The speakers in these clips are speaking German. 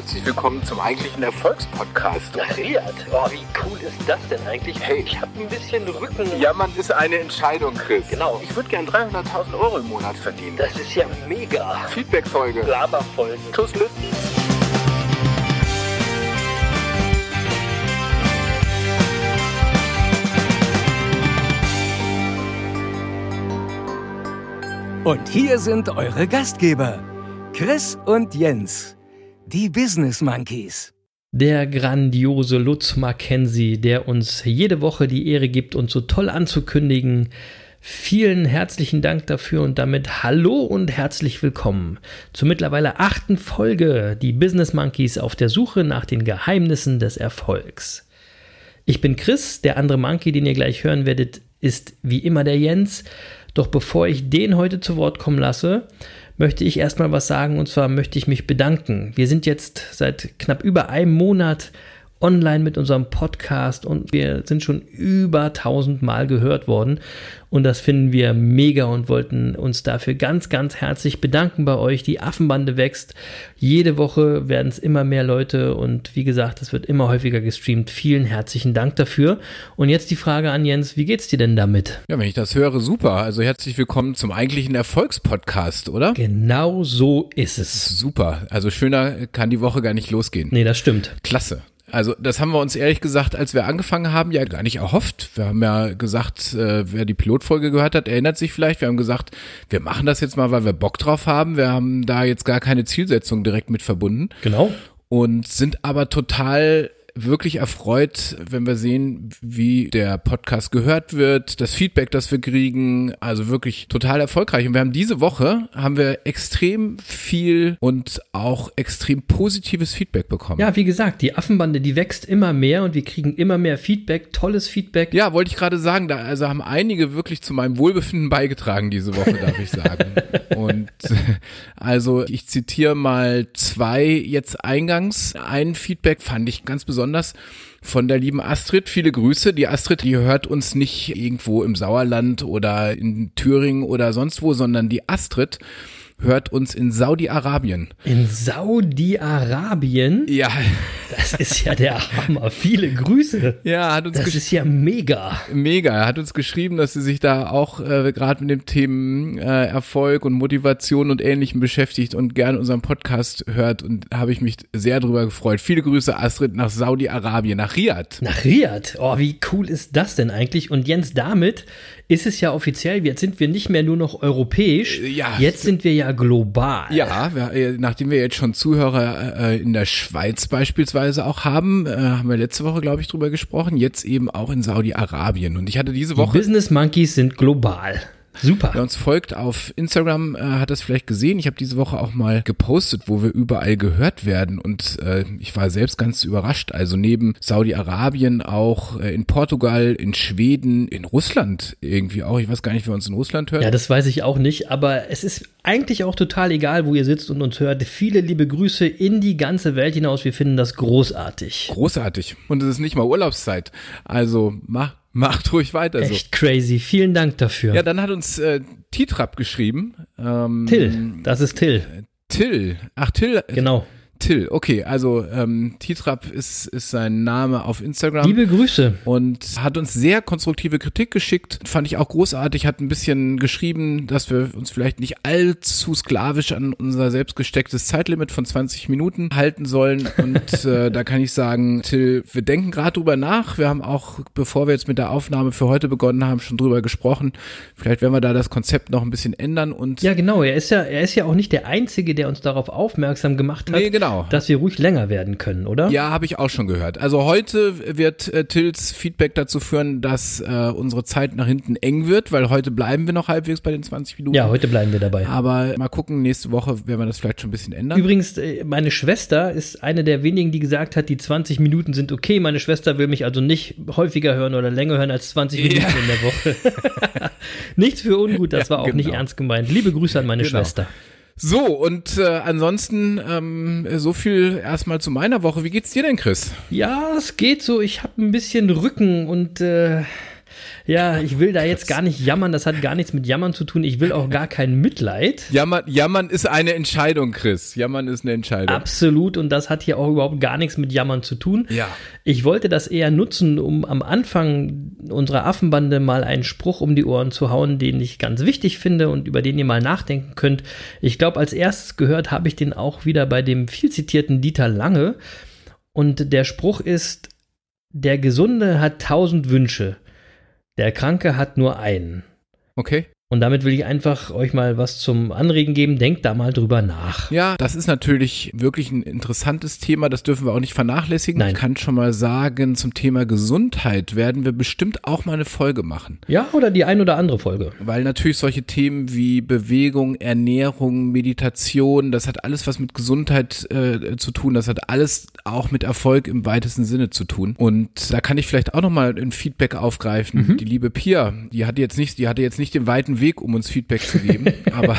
Herzlich willkommen zum eigentlichen Erfolgspodcast. Ja, Riad, oh, wie cool ist das denn eigentlich? Hey. Ich habe ein bisschen Rücken. Jammern ist eine Entscheidung, Chris. Genau. Ich würde gern 300.000 Euro im Monat verdienen. Das ist ja mega. Feedback-Folge. Laberfolgen. Tuss Lütten. Und hier sind eure Gastgeber, Chris und Jens, die Business Monkeys. Der grandiose Lutz Mackenzie, der uns jede Woche die Ehre gibt, uns so toll anzukündigen. Vielen herzlichen Dank dafür und damit hallo und herzlich willkommen zur mittlerweile achten Folge, die Business Monkeys auf der Suche nach den Geheimnissen des Erfolgs. Ich bin Chris, der andere Monkey, den ihr gleich hören werdet, ist wie immer der Jens. Doch bevor ich den heute zu Wort kommen lasse, möchte ich erstmal was sagen und zwar möchte ich mich bedanken. Wir sind jetzt seit knapp über einem Monat online mit unserem Podcast und wir sind schon über 1000 Mal gehört worden und das finden wir mega und wollten uns dafür ganz, ganz herzlich bedanken bei euch. Die Affenbande wächst. Jede Woche werden es immer mehr Leute und wie gesagt, es wird immer häufiger gestreamt. Vielen herzlichen Dank dafür. Und jetzt die Frage an Jens, wie geht's dir denn damit? Ja, wenn ich das höre, super. Also herzlich willkommen zum eigentlichen Erfolgspodcast, oder? Genau so ist es. Super. Also schöner kann die Woche gar nicht losgehen. Nee, das stimmt. Klasse. Also das haben wir uns ehrlich gesagt, als wir angefangen haben, ja gar nicht erhofft. Wir haben ja gesagt, äh, wer die Pilotfolge gehört hat, erinnert sich vielleicht. Wir haben gesagt, wir machen das jetzt mal, weil wir Bock drauf haben. Wir haben da jetzt gar keine Zielsetzung direkt mit verbunden Genau. und sind aber total wirklich erfreut, wenn wir sehen, wie der Podcast gehört wird, das Feedback, das wir kriegen, also wirklich total erfolgreich. Und wir haben diese Woche haben wir extrem viel und auch extrem positives Feedback bekommen. Ja, wie gesagt, die Affenbande, die wächst immer mehr und wir kriegen immer mehr Feedback, tolles Feedback. Ja, wollte ich gerade sagen, da also haben einige wirklich zu meinem Wohlbefinden beigetragen diese Woche, darf ich sagen. Und äh, also ich zitiere mal zwei jetzt eingangs. Ein Feedback fand ich ganz besonders von der lieben Astrid. Viele Grüße. Die Astrid, die hört uns nicht irgendwo im Sauerland oder in Thüringen oder sonst wo, sondern die Astrid hört uns in Saudi-Arabien. In Saudi-Arabien, Ja, das ist ja der Hammer. Viele Grüße. ja, hat uns Das ist ja mega. Mega. Er hat uns geschrieben, dass sie sich da auch äh, gerade mit dem Themen äh, Erfolg und Motivation und Ähnlichem beschäftigt und gern unseren Podcast hört und habe ich mich sehr drüber gefreut. Viele Grüße, Astrid, nach Saudi-Arabien, nach Riyadh. Nach Riyadh. Oh, wie cool ist das denn eigentlich? Und Jens, damit ist es ja offiziell, jetzt sind wir nicht mehr nur noch europäisch, Äh, ja. jetzt sind wir ja global. Ja, wir, äh, nachdem wir jetzt schon Zuhörer äh, in der Schweiz beispielsweise auch haben, äh, haben wir letzte Woche, glaube ich, drüber gesprochen, jetzt eben auch in Saudi-Arabien. Und ich hatte diese Die Woche Business Monkeys sind global. Super. Wer uns folgt auf Instagram, äh, hat das vielleicht gesehen. Ich habe diese Woche auch mal gepostet, wo wir überall gehört werden. Und äh, ich war selbst ganz überrascht. Also neben Saudi-Arabien auch äh, in Portugal, in Schweden, in Russland irgendwie auch. Ich weiß gar nicht, wer uns in Russland hört. Ja, das weiß ich auch nicht, aber es ist eigentlich auch total egal, wo ihr sitzt und uns hört. Viele liebe Grüße in die ganze Welt hinaus. Wir finden das großartig. Großartig. Und es ist nicht mal Urlaubszeit. Also mach, macht ruhig weiter so. Echt crazy. Vielen Dank dafür. Ja, dann hat uns äh, Titrap geschrieben. Ähm, Till, das ist Till. Till. Ach, Till. Genau. Till. Okay, also ähm, Titrap ist, ist sein Name auf Instagram. Liebe Grüße. und hat uns sehr konstruktive Kritik geschickt. Fand ich auch großartig. Hat ein bisschen geschrieben, dass wir uns vielleicht nicht allzu sklavisch an unser selbst gestecktes Zeitlimit von 20 Minuten halten sollen. Und äh, da kann ich sagen, Till, wir denken gerade drüber nach. Wir haben auch, bevor wir jetzt mit der Aufnahme für heute begonnen haben, schon drüber gesprochen. Vielleicht werden wir da das Konzept noch ein bisschen ändern und Ja, genau. Er ist ja, er ist ja auch nicht der Einzige, der uns darauf aufmerksam gemacht hat. Nee, genau. Genau. dass wir ruhig länger werden können, oder? Ja, habe ich auch schon gehört. Also heute wird äh, Tills Feedback dazu führen, dass äh, unsere Zeit nach hinten eng wird, weil heute bleiben wir noch halbwegs bei den 20 Minuten. Ja, heute bleiben wir dabei. Aber mal gucken, nächste Woche werden wir das vielleicht schon ein bisschen ändern. Übrigens, äh, meine Schwester ist eine der wenigen, die gesagt hat, die 20 Minuten sind okay. Meine Schwester will mich also nicht häufiger hören oder länger hören als 20 Minuten Ja. in der Woche. Nichts für ungut, das Ja, war auch nicht genau. ernst gemeint. Liebe Grüße an meine Genau. Schwester. So, und äh, ansonsten ähm, so viel erstmal zu meiner Woche. Wie geht's dir denn, Chris? Ja, es geht so. Ich habe ein bisschen Rücken und äh, ja, ich will da jetzt gar nicht jammern. Das hat gar nichts mit Jammern zu tun. Ich will auch gar kein Mitleid. Jammern, jammern ist eine Entscheidung, Chris. Jammern ist eine Entscheidung. Absolut. Und das hat hier auch überhaupt gar nichts mit Jammern zu tun. Ja. Ich wollte das eher nutzen, um am Anfang unserer Affenbande mal einen Spruch um die Ohren zu hauen, den ich ganz wichtig finde und über den ihr mal nachdenken könnt. Ich glaube, als erstes gehört habe ich den auch wieder bei dem viel zitierten Dieter Lange. Und der Spruch ist, der Gesunde hat tausend Wünsche, der Kranke hat nur einen. Okay. Und damit will ich einfach euch mal was zum Anregen geben. Denkt da mal drüber nach. Ja, das ist natürlich wirklich ein interessantes Thema. Das dürfen wir auch nicht vernachlässigen. Nein. Ich kann schon mal sagen, zum Thema Gesundheit werden wir bestimmt auch mal eine Folge machen. Ja, oder die ein oder andere Folge. Weil natürlich solche Themen wie Bewegung, Ernährung, Meditation, das hat alles was mit Gesundheit äh, zu tun. Das hat alles auch mit Erfolg im weitesten Sinne zu tun. Und da kann ich vielleicht auch nochmal ein Feedback aufgreifen. Die liebe Pia, die hatte jetzt nicht, die hatte jetzt nicht den weiten Weg, um uns Feedback zu geben. aber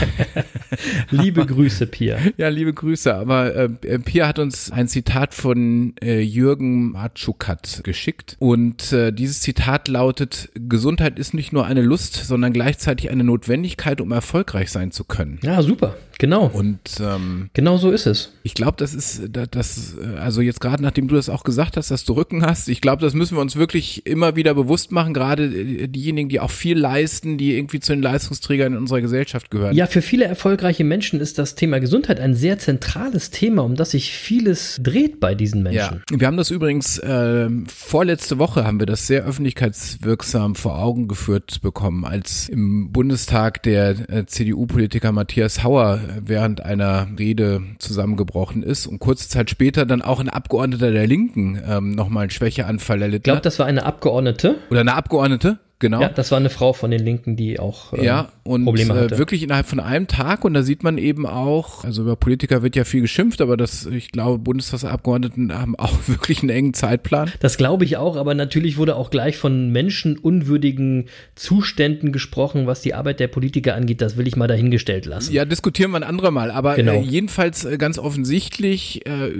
Liebe Grüße, Pia. ja, liebe Grüße. Aber äh, Pia hat uns ein Zitat von äh, Jürgen Matschukat geschickt. Und äh, dieses Zitat lautet, Gesundheit ist nicht nur eine Lust, sondern gleichzeitig eine Notwendigkeit, um erfolgreich sein zu können. Ja, super. Genau. Und ähm, Genau so ist es. ich glaube, das ist, da- das, äh, also jetzt gerade nachdem du das auch gesagt hast, dass du Rücken hast, ich glaube, das müssen wir uns wirklich immer wieder bewusst machen, gerade äh, diejenigen, die auch viel leisten, die irgendwie zu den Leistungsträgern in unserer Gesellschaft gehören. Ja, für viele erfolgreiche Menschen ist das Thema Gesundheit ein sehr zentrales Thema, um das sich vieles dreht bei diesen Menschen. Ja, wir haben das übrigens ähm, vorletzte Woche haben wir das sehr öffentlichkeitswirksam vor Augen geführt bekommen, als im Bundestag der äh, CDU-Politiker Matthias Hauer äh, während einer Rede zusammengebrochen ist und kurze Zeit später dann auch ein Abgeordneter der Linken ähm, nochmal einen Schwächeanfall erlitten Ich glaube, das war eine Abgeordnete. Oder eine Abgeordnete, genau. Ja, das war eine Frau von den Linken, die auch äh, Ja, und Probleme hatte. äh, wirklich innerhalb von einem Tag und da sieht man eben auch, also über Politiker wird ja viel geschimpft, aber das, ich glaube, Bundestagsabgeordneten haben auch wirklich einen engen Zeitplan. Das glaube ich auch, aber natürlich wurde auch gleich von menschenunwürdigen Zuständen gesprochen, was die Arbeit der Politiker angeht. Das will ich mal dahingestellt lassen. Ja, diskutieren wir ein anderer Mal, aber Genau. äh, jedenfalls äh, ganz offensichtlich äh,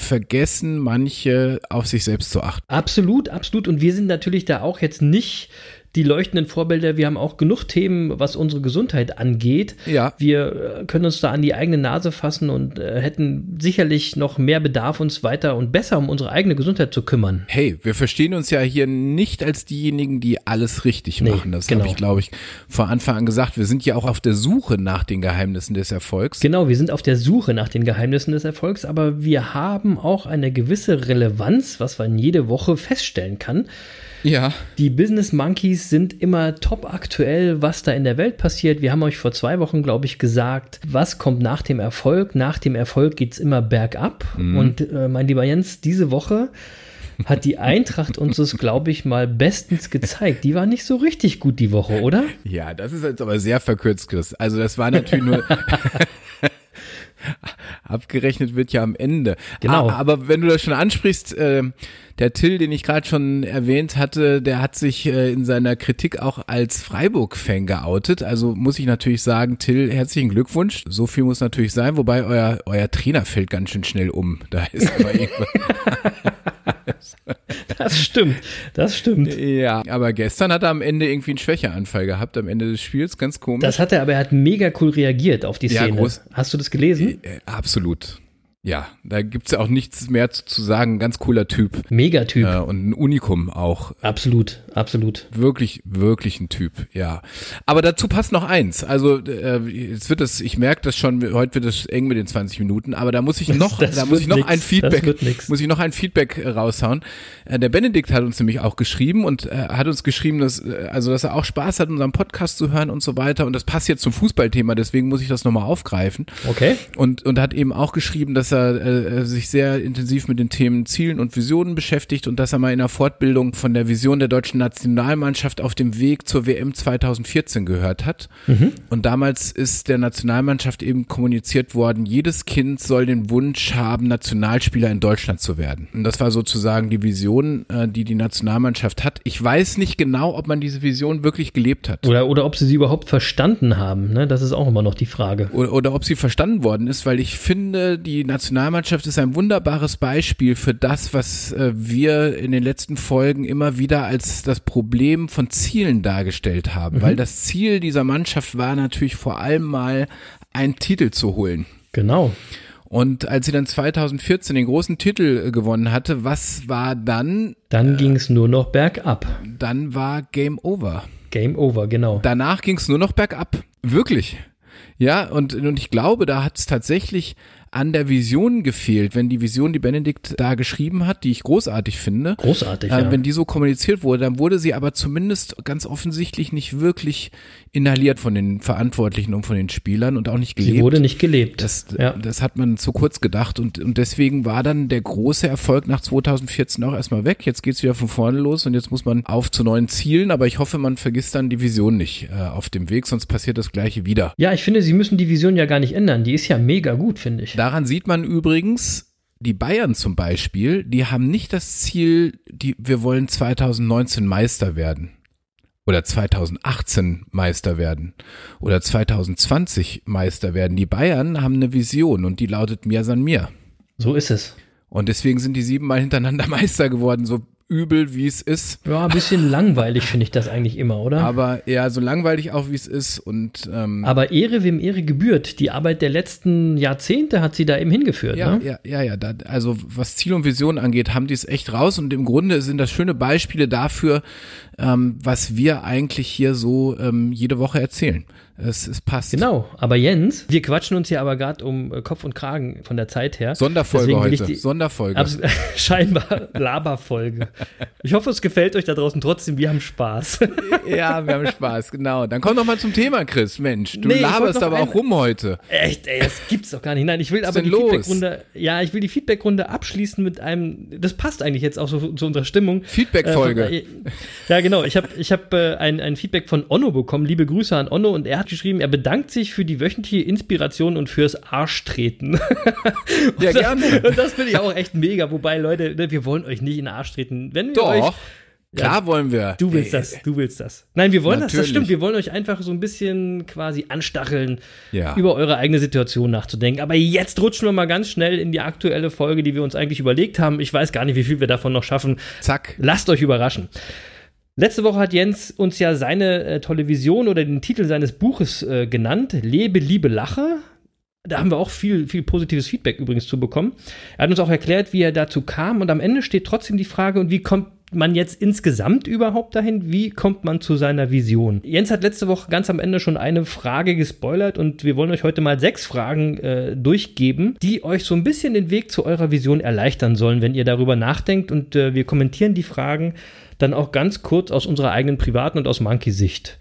vergessen manche auf sich selbst zu achten. Absolut, absolut. Und wir sind natürlich da auch jetzt nicht die leuchtenden Vorbilder. Wir haben auch genug Themen, was unsere Gesundheit angeht. Ja. Wir äh, können uns da an die eigene Nase fassen und äh, hätten sicherlich noch mehr Bedarf, uns weiter und besser um unsere eigene Gesundheit zu kümmern. Hey, wir verstehen uns ja hier nicht als diejenigen, die alles richtig Nee, machen. Das genau. habe ich, glaube ich, vor Anfang an gesagt. Wir sind ja auch auf der Suche nach den Geheimnissen des Erfolgs. Genau, wir sind auf der Suche nach den Geheimnissen des Erfolgs, aber wir haben auch eine gewisse Relevanz, was man jede Woche feststellen kann. Ja. Die Business Monkeys sind immer top aktuell, was da in der Welt passiert. Wir haben euch vor zwei Wochen, glaube ich, gesagt, was kommt nach dem Erfolg. Nach dem Erfolg geht's immer bergab. Und äh, mein lieber Jens, diese Woche hat die Eintracht uns das, glaube ich, mal bestens gezeigt. Die war nicht so richtig gut die Woche, oder? Ja, das ist jetzt aber sehr verkürzt, Chris. Also das war natürlich nur. Abgerechnet wird ja am Ende. Genau. Ah, aber wenn du das schon ansprichst, äh, der Till, den ich gerade schon erwähnt hatte, der hat sich äh, in seiner Kritik auch als Freiburg-Fan geoutet. Also muss ich natürlich sagen, Till, herzlichen Glückwunsch. So viel muss natürlich sein, wobei euer, euer Trainer fällt ganz schön schnell um. Da ist aber irgendwas. Das stimmt, das stimmt. ja, aber gestern hat er am Ende irgendwie einen Schwächeanfall gehabt, am Ende des Spiels, ganz komisch. Das hat er, aber er hat mega cool reagiert auf die Ja, Szene. groß. Hast du das gelesen? Äh, absolut. Ja, da gibt's ja auch nichts mehr zu, zu sagen. Ganz cooler Typ. Megatyp. Äh, und ein Unikum auch. Absolut, absolut. Wirklich, wirklich ein Typ, ja. Aber dazu passt noch eins. Also, äh, jetzt wird es, ich merke das schon, heute wird es eng mit den 20 Minuten, aber da muss ich noch, das da muss ich noch nix. ein Das Feedback, muss ich noch ein Feedback äh, raushauen. Äh, der Benedikt hat uns nämlich auch geschrieben und äh, hat uns geschrieben, dass, äh, also, dass er auch Spaß hat, unseren Podcast zu hören und so weiter. Und das passt jetzt zum Fußballthema, deswegen muss ich das nochmal aufgreifen. Okay. Und, und hat eben auch geschrieben, dass dass er äh, sich sehr intensiv mit den Themen Zielen und Visionen beschäftigt und dass er mal in der Fortbildung von der Vision der deutschen Nationalmannschaft auf dem Weg zur WM 2014 gehört hat. Und damals ist der Nationalmannschaft eben kommuniziert worden, jedes Kind soll den Wunsch haben, Nationalspieler in Deutschland zu werden. Und das war sozusagen die Vision, äh, die die Nationalmannschaft hat. Ich weiß nicht genau, ob man diese Vision wirklich gelebt hat. Oder, oder ob sie sie überhaupt verstanden haben, ne? Das ist auch immer noch die Frage. Oder, oder ob sie verstanden worden ist, weil ich finde, die Nationalmannschaft ist ein wunderbares Beispiel für das, was äh, wir in den letzten Folgen immer wieder als das Problem von Zielen dargestellt haben. Weil das Ziel dieser Mannschaft war natürlich vor allem mal, einen Titel zu holen. Genau. Und als sie dann 2014 den großen Titel äh, gewonnen hatte, was war dann? Dann ging es nur noch bergab. Dann war Game Over. Game over, genau. Danach ging es nur noch bergab. Wirklich. Ja, und, und ich glaube, da hat es tatsächlich an der Vision gefehlt, wenn die Vision, die Benedikt da geschrieben hat, die ich großartig finde, Großartig, äh, ja. wenn die so kommuniziert wurde, dann wurde sie aber zumindest ganz offensichtlich nicht wirklich inhaliert von den Verantwortlichen und von den Spielern und auch nicht gelebt. Sie wurde nicht gelebt. Das, ja. das hat man zu kurz gedacht und, und deswegen war dann der große Erfolg nach 2014 auch erstmal weg. Jetzt geht's wieder von vorne los und jetzt muss man auf zu neuen Zielen, aber ich hoffe, man vergisst dann die Vision nicht äh, auf dem Weg, sonst passiert das gleiche wieder. ja, ich finde, sie müssen die Vision ja gar nicht ändern. Die ist ja mega gut, finde ich. Daran sieht man übrigens, die Bayern zum Beispiel, die haben nicht das Ziel, die, wir wollen 2019 Meister werden. Oder 2018 Meister werden. Oder 2020 Meister werden. Die Bayern haben eine Vision und die lautet Mir san mir. So ist es. Und deswegen sind die siebenmal hintereinander Meister geworden, so übel wie es ist. Ja, ein bisschen langweilig finde ich das eigentlich immer, oder? Aber ja, so langweilig auch wie es ist. Und ähm, Aber Ehre, wem Ehre gebührt. Die Arbeit der letzten Jahrzehnte hat sie da eben hingeführt. Ja, ne? ja, ja, ja. Da, also was Ziel und Vision angeht, haben die es echt raus und im Grunde sind das schöne Beispiele dafür, ähm, was wir eigentlich hier so ähm, jede Woche erzählen. Es, es passt. Genau, aber Jens, wir quatschen uns ja aber gerade um äh, Kopf und Kragen von der Zeit her. Sonderfolge heute. die- Sonderfolge. Abs scheinbar Laberfolge. Ich hoffe, es gefällt euch da draußen trotzdem. Wir haben Spaß. ja, wir haben Spaß, genau. Dann komm doch mal zum Thema, Chris. Mensch, du Nee, laberst aber ein- auch rum heute. Echt, ey, das gibt's doch gar nicht. Nein, ich will aber die? Feedbackrunde, ja, ich will die Feedbackrunde abschließen mit einem, das passt eigentlich jetzt auch so zu unserer Stimmung. Feedback-Folge. Äh, von- ja, genau. Ich habe ich hab, äh, ein, ein Feedback von Onno bekommen. Liebe Grüße an Onno. Und er hat geschrieben, er bedankt sich für die wöchentliche Inspiration und fürs Arschtreten. und Ja, das, gerne. Und das finde ich auch echt mega. Wobei, Leute, ne, wir wollen euch nicht in den Arsch treten. Wenn wir euch Doch. Klar wollen wir. Du willst Ey, das, du willst das. Nein, wir wollen das, das Natürlich. stimmt. Wir wollen euch einfach so ein bisschen quasi anstacheln, Ja. über eure eigene Situation nachzudenken. Aber jetzt rutschen wir mal ganz schnell in die aktuelle Folge, die wir uns eigentlich überlegt haben. Ich weiß gar nicht, wie viel wir davon noch schaffen. Zack. Lasst euch überraschen. Letzte Woche hat Jens uns ja seine äh, tolle Vision oder den Titel seines Buches äh, genannt. Lebe, Liebe, Lache. Da haben wir auch viel, viel positives Feedback übrigens zu bekommen. Er hat uns auch erklärt, wie er dazu kam. Und am Ende steht trotzdem die Frage, und wie kommt man jetzt insgesamt überhaupt dahin? Wie kommt man zu seiner Vision? Jens hat letzte Woche ganz am Ende schon eine Frage gespoilert und wir wollen euch heute mal sechs Fragen äh, durchgeben, die euch so ein bisschen den Weg zu eurer Vision erleichtern sollen, wenn ihr darüber nachdenkt. Und äh, wir kommentieren die Fragen dann auch ganz kurz aus unserer eigenen privaten und aus Monkey-Sicht.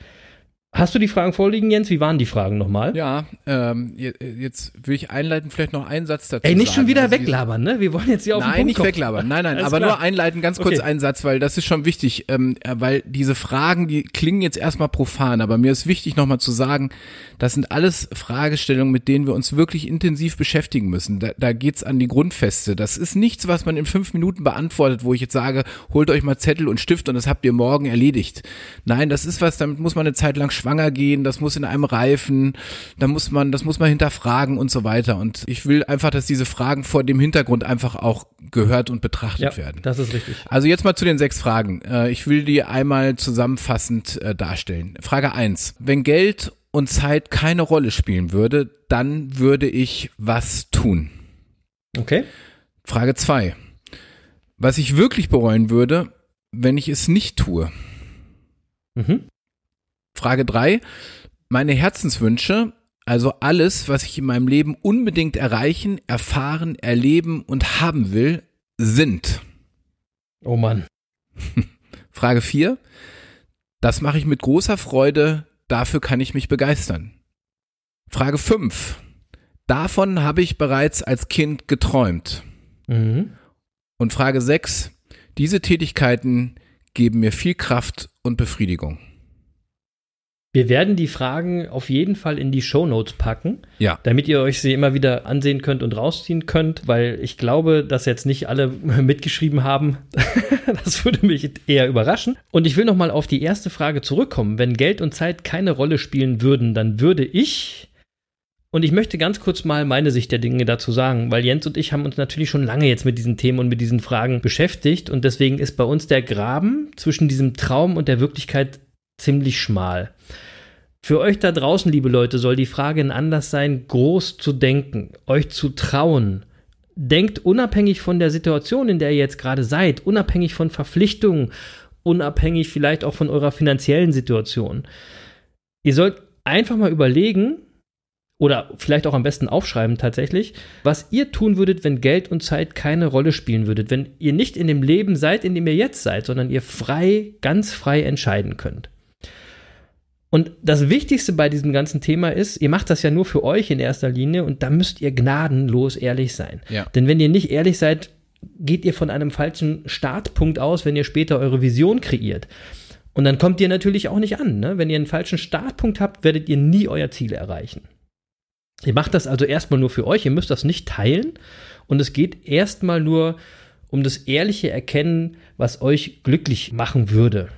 Hast du die Fragen vorliegen, Jens? Wie waren die Fragen nochmal? Ja, ähm, je- jetzt will ich einleiten, vielleicht noch einen Satz dazu Ey, nicht sagen. schon wieder Also weglabern, ne? Wir wollen jetzt hier auf den Nein, Punkt nicht kommen. weglabern. Nein, nein, Alles aber klar. nur einleiten, ganz kurz Okay. einen Satz, weil das ist schon wichtig, ähm, äh, weil diese Fragen, die klingen jetzt erstmal profan, aber mir ist wichtig nochmal zu sagen, das sind alles Fragestellungen, mit denen wir uns wirklich intensiv beschäftigen müssen. Da, da geht's an die Grundfeste. Das ist nichts, was man in fünf Minuten beantwortet, wo ich jetzt sage, holt euch mal Zettel und Stift und das habt ihr morgen erledigt. Nein, das ist was, damit muss man eine Zeit lang schwanger gehen, das muss in einem reifen, da muss man, das muss man hinterfragen und so weiter. Und ich will einfach, dass diese Fragen vor dem Hintergrund einfach auch gehört und betrachtet Ja, werden. das ist richtig. Also jetzt mal zu den sechs Fragen. Äh, Ich will die einmal zusammenfassend äh, darstellen. Frage eins: Wenn Geld und Zeit keine Rolle spielen würde, dann würde ich was tun? Okay. Frage zwei: Was ich wirklich bereuen würde, wenn ich es nicht tue? Mhm. Frage drei: Meine Herzenswünsche, also alles, was ich in meinem Leben unbedingt erreichen, erfahren, erleben und haben will, sind. Oh Mann. Frage 4. Das mache ich mit großer Freude, dafür kann ich mich begeistern. Frage 5. Davon habe ich bereits als Kind geträumt. Mhm. Und Frage 6. Diese Tätigkeiten geben mir viel Kraft und Befriedigung. Wir werden die Fragen auf jeden Fall in die Shownotes packen, Ja. damit ihr euch sie immer wieder ansehen könnt und rausziehen könnt, weil ich glaube, dass jetzt nicht alle mitgeschrieben haben. das würde mich eher überraschen. Und ich will noch mal auf die erste Frage zurückkommen. Wenn Geld und Zeit keine Rolle spielen würden, dann würde ich und ich möchte ganz kurz mal meine Sicht der Dinge dazu sagen, weil Jens und ich haben uns natürlich schon lange jetzt mit diesen Themen und mit diesen Fragen beschäftigt und deswegen ist bei uns der Graben zwischen diesem Traum und der Wirklichkeit ziemlich schmal. Für euch da draußen, liebe Leute, soll die Frage ein Anlass sein, groß zu denken, euch zu trauen. Denkt unabhängig von der Situation, in der ihr jetzt gerade seid, unabhängig von Verpflichtungen, unabhängig vielleicht auch von eurer finanziellen Situation. Ihr sollt einfach mal überlegen, oder vielleicht auch am besten aufschreiben tatsächlich, was ihr tun würdet, wenn Geld und Zeit keine Rolle spielen würdet, wenn ihr nicht in dem Leben seid, in dem ihr jetzt seid, sondern ihr frei, ganz frei entscheiden könnt. Und das Wichtigste bei diesem ganzen Thema ist, ihr macht das ja nur für euch in erster Linie und da müsst ihr gnadenlos ehrlich sein. Ja. Denn wenn ihr nicht ehrlich seid, geht ihr von einem falschen Startpunkt aus, wenn ihr später eure Vision kreiert. Und dann kommt ihr natürlich auch nicht an. Ne? Wenn ihr einen falschen Startpunkt habt, werdet ihr nie euer Ziel erreichen. Ihr macht das also erstmal nur für euch, ihr müsst das nicht teilen. Und es geht erstmal nur um das ehrliche Erkennen, was euch glücklich machen würde.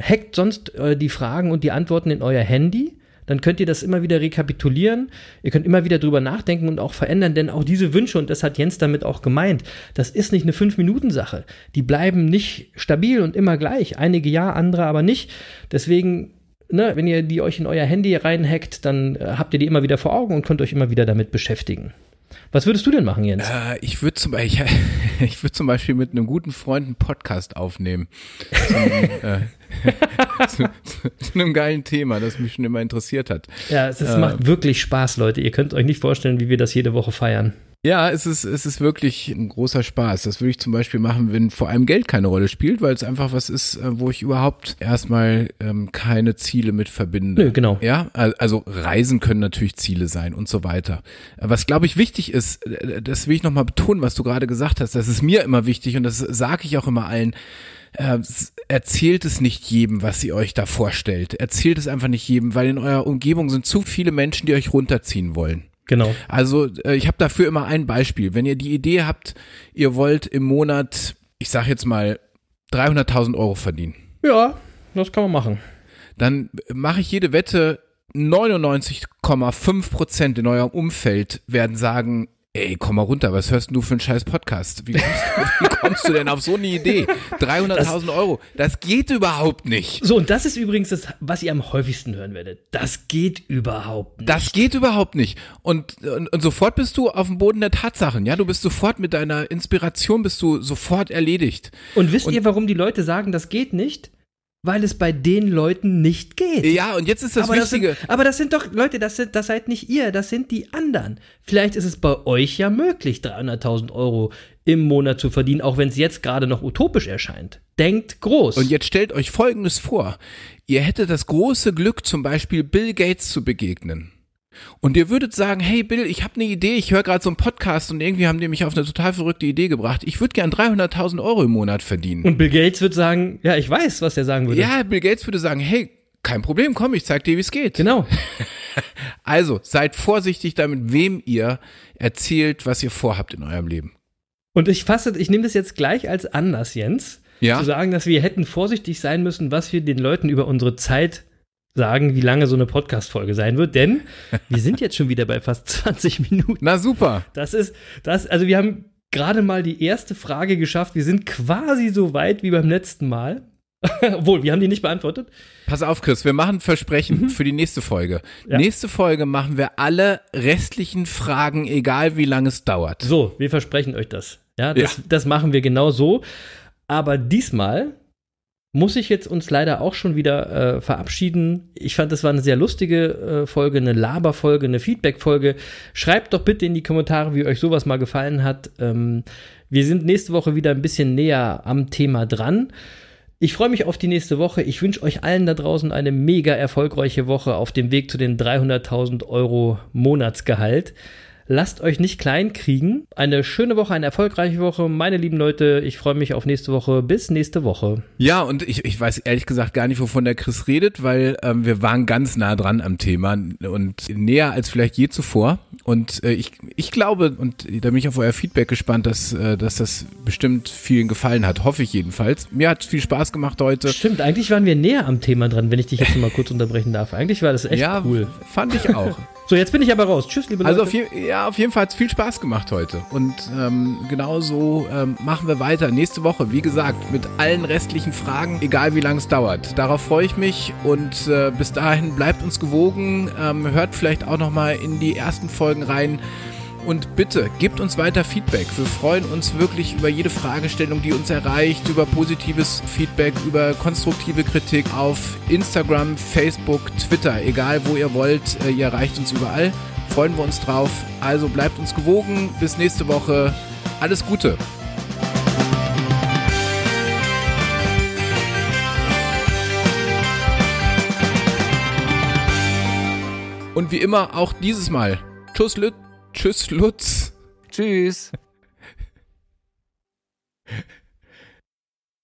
Hackt sonst äh, die Fragen und die Antworten in euer Handy. Dann könnt ihr das immer wieder rekapitulieren. Ihr könnt immer wieder drüber nachdenken und auch verändern, denn auch diese Wünsche, und das hat Jens damit auch gemeint, das ist nicht eine 5-Minuten-Sache. Die bleiben nicht stabil und immer gleich. Einige ja, andere aber nicht. Deswegen ne, wenn ihr die euch in euer Handy reinhackt, dann äh, habt ihr die immer wieder vor Augen und könnt euch immer wieder damit beschäftigen. Was würdest du denn machen, Jens? Äh, ich würde zum, ich, ich würd zum Beispiel mit einem guten Freund einen Podcast aufnehmen. Zu einem, äh, zu, zu, zu einem geilen Thema, das mich schon immer interessiert hat. Ja, es, es äh, macht wirklich Spaß, Leute. Ihr könnt euch nicht vorstellen, wie wir das jede Woche feiern. Ja, es ist, es ist wirklich ein großer Spaß. Das würde ich zum Beispiel machen, wenn vor allem Geld keine Rolle spielt, weil es einfach was ist, äh, wo ich überhaupt erstmal ähm, keine Ziele mit verbinde. Nö, genau. Ja, al- also Reisen können natürlich Ziele sein und so weiter. Was glaube ich wichtig ist, äh, das will ich nochmal betonen, was du gerade gesagt hast, das ist mir immer wichtig und das sage ich auch immer allen. Äh, s- erzählt es nicht jedem, was ihr euch da vorstellt. Erzählt es einfach nicht jedem, weil in eurer Umgebung sind zu viele Menschen, die euch runterziehen wollen. Genau. Also äh, ich habe dafür immer ein Beispiel. Wenn ihr die Idee habt, ihr wollt im Monat, ich sag jetzt mal, 300.000 Euro verdienen, Ja, das kann man machen. dann mache ich jede Wette, 99,5 Prozent in eurem Umfeld werden sagen, ey, komm mal runter, was hörst denn du für einen scheiß Podcast? Wie kommst, wie kommst du denn auf so eine Idee? 300.000 Euro, das geht überhaupt nicht. So, und das ist übrigens das, was ihr am häufigsten hören werdet. Das geht überhaupt nicht. Das geht überhaupt nicht. Und, und, und sofort bist du auf dem Boden der Tatsachen. Ja, du bist sofort mit deiner Inspiration bist du sofort erledigt. Und wisst Und- ihr, warum die Leute sagen, das geht nicht? Weil es bei den Leuten nicht geht. Ja, und jetzt ist das aber, das Wichtige. sind, aber das sind doch, Leute, das, sind, das seid nicht ihr, das sind die anderen. Vielleicht ist es bei euch ja möglich, 300.000 Euro im Monat zu verdienen, auch wenn es jetzt gerade noch utopisch erscheint. Denkt groß. Und jetzt stellt euch Folgendes vor. Ihr hättet das große Glück, zum Beispiel Bill Gates zu begegnen. Und ihr würdet sagen, hey Bill, ich habe eine Idee, ich höre gerade so einen Podcast und irgendwie haben die mich auf eine total verrückte Idee gebracht. Ich würde gern 300.000 Euro im Monat verdienen. Und Bill Gates wird sagen, ja, ich weiß, was er sagen würde. ja, Bill Gates würde sagen, hey, kein Problem, komm, ich zeig dir, wie es geht. Genau. Also, seid vorsichtig damit, wem ihr erzählt, was ihr vorhabt in eurem Leben. Und ich fasse, ich nehme das jetzt gleich als Anlass, Jens, Ja? zu sagen, dass wir hätten vorsichtig sein müssen, was wir den Leuten über unsere Zeit sagen, wie lange so eine Podcast-Folge sein wird, denn wir sind jetzt schon wieder bei fast 20 Minuten. Na super. Das ist, das, also wir haben gerade mal die erste Frage geschafft. Wir sind quasi so weit wie beim letzten Mal. Obwohl, wir haben die nicht beantwortet. Pass auf, Chris, wir machen Versprechen für die nächste Folge. Mhm. Ja. Nächste Folge machen wir alle restlichen Fragen, egal wie lange es dauert. So, wir versprechen euch das. Ja, das, Ja. das machen wir genau so. Aber diesmal muss ich jetzt uns leider auch schon wieder äh, verabschieden. Ich fand, das war eine sehr lustige äh, Folge, eine Laberfolge, eine Feedback-Folge. Schreibt doch bitte in die Kommentare, wie euch sowas mal gefallen hat. Ähm, wir sind nächste Woche wieder ein bisschen näher am Thema dran. Ich freue mich auf die nächste Woche. Ich wünsche euch allen da draußen eine mega erfolgreiche Woche auf dem Weg zu den 300.000 Euro Monatsgehalt. Lasst euch nicht klein kriegen. Eine schöne Woche, eine erfolgreiche Woche. Meine lieben Leute, ich freue mich auf nächste Woche. Bis nächste Woche. Ja, und ich, ich weiß ehrlich gesagt gar nicht, wovon der Chris redet, weil ähm, wir waren ganz nah dran am Thema und näher als vielleicht je zuvor. Und äh, ich, ich glaube, und da bin ich auf euer Feedback gespannt, dass, äh, dass das bestimmt vielen gefallen hat. Hoffe ich jedenfalls. Mir hat viel Spaß gemacht heute. Stimmt, eigentlich waren wir näher am Thema dran, wenn ich dich jetzt mal kurz unterbrechen darf. Eigentlich war das echt ja, cool. Fand ich auch. So, jetzt bin ich aber raus. Tschüss, liebe Also Leute. auf, je, ja, auf jeden Fall hat es viel Spaß gemacht heute. Und ähm, genau so ähm, machen wir weiter. Nächste Woche, wie gesagt, mit allen restlichen Fragen, egal wie lange es dauert. Darauf freue ich mich und äh, bis dahin bleibt uns gewogen. Ähm, hört vielleicht auch nochmal in die ersten Folgen rein. Und bitte, gebt uns weiter Feedback. Wir freuen uns wirklich über jede Fragestellung, die uns erreicht, über positives Feedback, über konstruktive Kritik auf Instagram, Facebook, Twitter, egal wo ihr wollt. Äh, Ihr erreicht uns überall. Freuen wir uns drauf. Also bleibt uns gewogen. Bis nächste Woche. Alles Gute. Und wie immer auch dieses Mal. Tschüss, Lüt. Tschüss, Lutz. Tschüss.